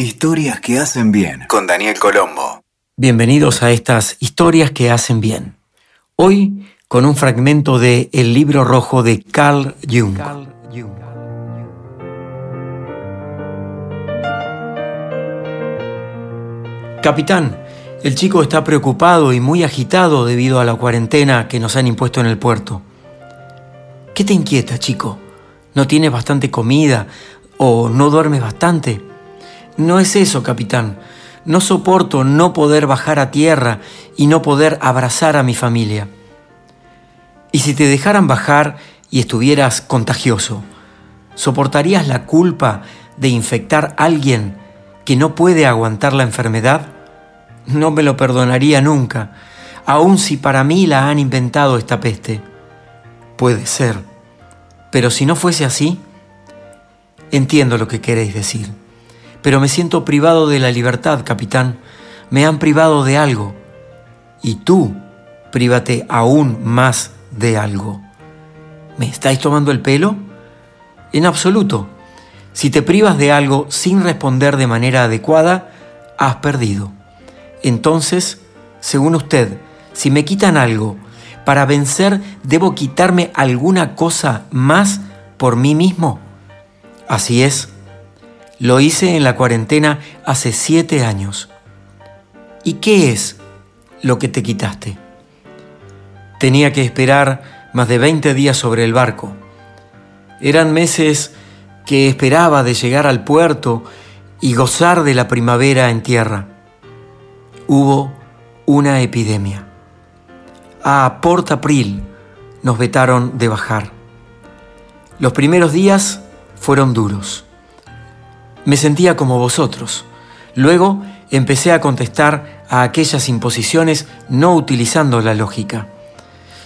Historias que hacen bien con Daniel Colombo. Bienvenidos a estas historias que hacen bien. Hoy con un fragmento de El libro rojo de Carl Jung. Capitán, el chico está preocupado y muy agitado debido a la cuarentena que nos han impuesto en el puerto. ¿Qué te inquieta, chico? ¿No tienes bastante comida o no duermes bastante? No es eso, capitán. No soporto no poder bajar a tierra y no poder abrazar a mi familia. ¿Y si te dejaran bajar y estuvieras contagioso? ¿Soportarías la culpa de infectar a alguien que no puede aguantar la enfermedad? No me lo perdonaría nunca, aun si para mí la han inventado esta peste. Puede ser, pero si no fuese así, entiendo lo que queréis decir pero me siento privado de la libertad, capitán. Me han privado de algo. Y tú, prívate aún más de algo. ¿Me estáis tomando el pelo? En absoluto. Si te privas de algo sin responder de manera adecuada, has perdido. Entonces, según usted, si me quitan algo, para vencer debo quitarme alguna cosa más por mí mismo. Así es. Lo hice en la cuarentena hace siete años. ¿Y qué es lo que te quitaste? Tenía que esperar más de 20 días sobre el barco. Eran meses que esperaba de llegar al puerto y gozar de la primavera en tierra. Hubo una epidemia. A Port April nos vetaron de bajar. Los primeros días fueron duros. Me sentía como vosotros. Luego empecé a contestar a aquellas imposiciones no utilizando la lógica.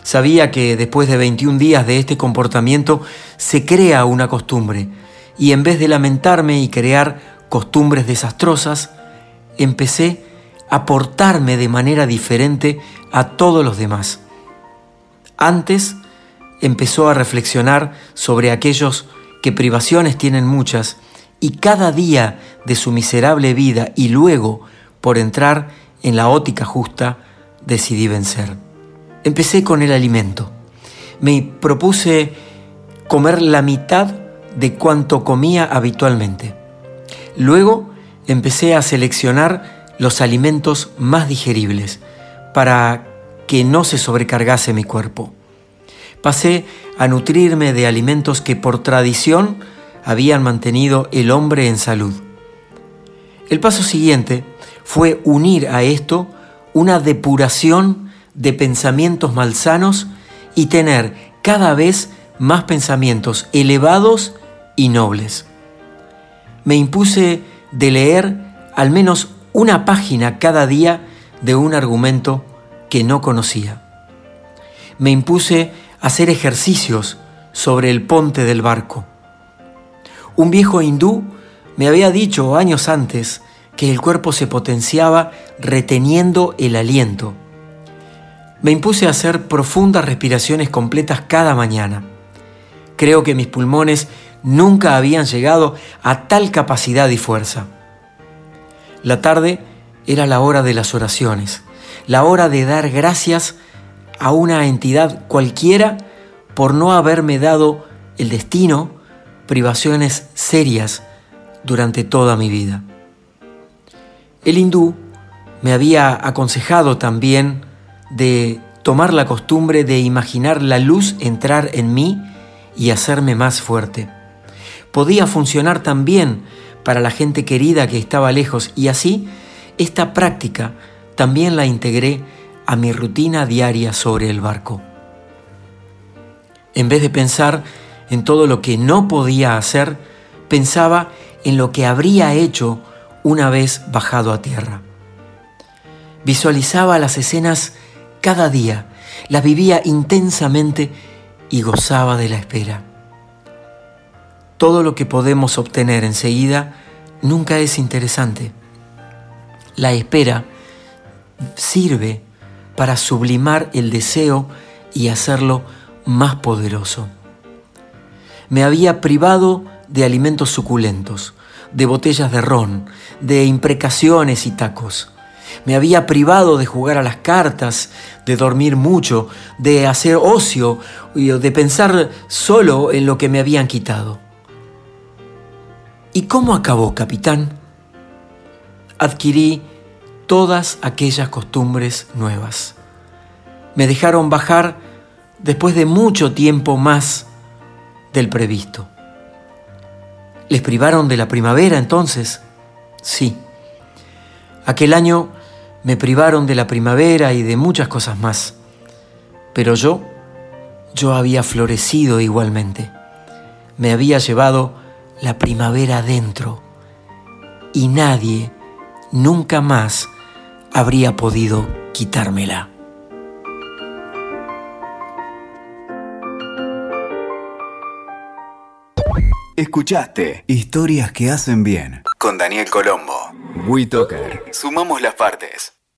Sabía que después de 21 días de este comportamiento se crea una costumbre y en vez de lamentarme y crear costumbres desastrosas, empecé a portarme de manera diferente a todos los demás. Antes empezó a reflexionar sobre aquellos que privaciones tienen muchas y cada día de su miserable vida y luego, por entrar en la ótica justa, decidí vencer. Empecé con el alimento. Me propuse comer la mitad de cuanto comía habitualmente. Luego empecé a seleccionar los alimentos más digeribles para que no se sobrecargase mi cuerpo. Pasé a nutrirme de alimentos que por tradición habían mantenido el hombre en salud. El paso siguiente fue unir a esto una depuración de pensamientos malsanos y tener cada vez más pensamientos elevados y nobles. Me impuse de leer al menos una página cada día de un argumento que no conocía. Me impuse hacer ejercicios sobre el ponte del barco. Un viejo hindú me había dicho años antes que el cuerpo se potenciaba reteniendo el aliento. Me impuse a hacer profundas respiraciones completas cada mañana. Creo que mis pulmones nunca habían llegado a tal capacidad y fuerza. La tarde era la hora de las oraciones, la hora de dar gracias a una entidad cualquiera por no haberme dado el destino privaciones serias durante toda mi vida. El hindú me había aconsejado también de tomar la costumbre de imaginar la luz entrar en mí y hacerme más fuerte. Podía funcionar también para la gente querida que estaba lejos y así esta práctica también la integré a mi rutina diaria sobre el barco. En vez de pensar en todo lo que no podía hacer, pensaba en lo que habría hecho una vez bajado a tierra. Visualizaba las escenas cada día, las vivía intensamente y gozaba de la espera. Todo lo que podemos obtener enseguida nunca es interesante. La espera sirve para sublimar el deseo y hacerlo más poderoso me había privado de alimentos suculentos, de botellas de ron, de imprecaciones y tacos. Me había privado de jugar a las cartas, de dormir mucho, de hacer ocio y de pensar solo en lo que me habían quitado. ¿Y cómo acabó, capitán? Adquirí todas aquellas costumbres nuevas. Me dejaron bajar después de mucho tiempo más del previsto. ¿Les privaron de la primavera entonces? Sí. Aquel año me privaron de la primavera y de muchas cosas más. Pero yo, yo había florecido igualmente. Me había llevado la primavera dentro y nadie nunca más habría podido quitármela. Escuchaste Historias que hacen bien con Daniel Colombo. WeToker. Sumamos las partes.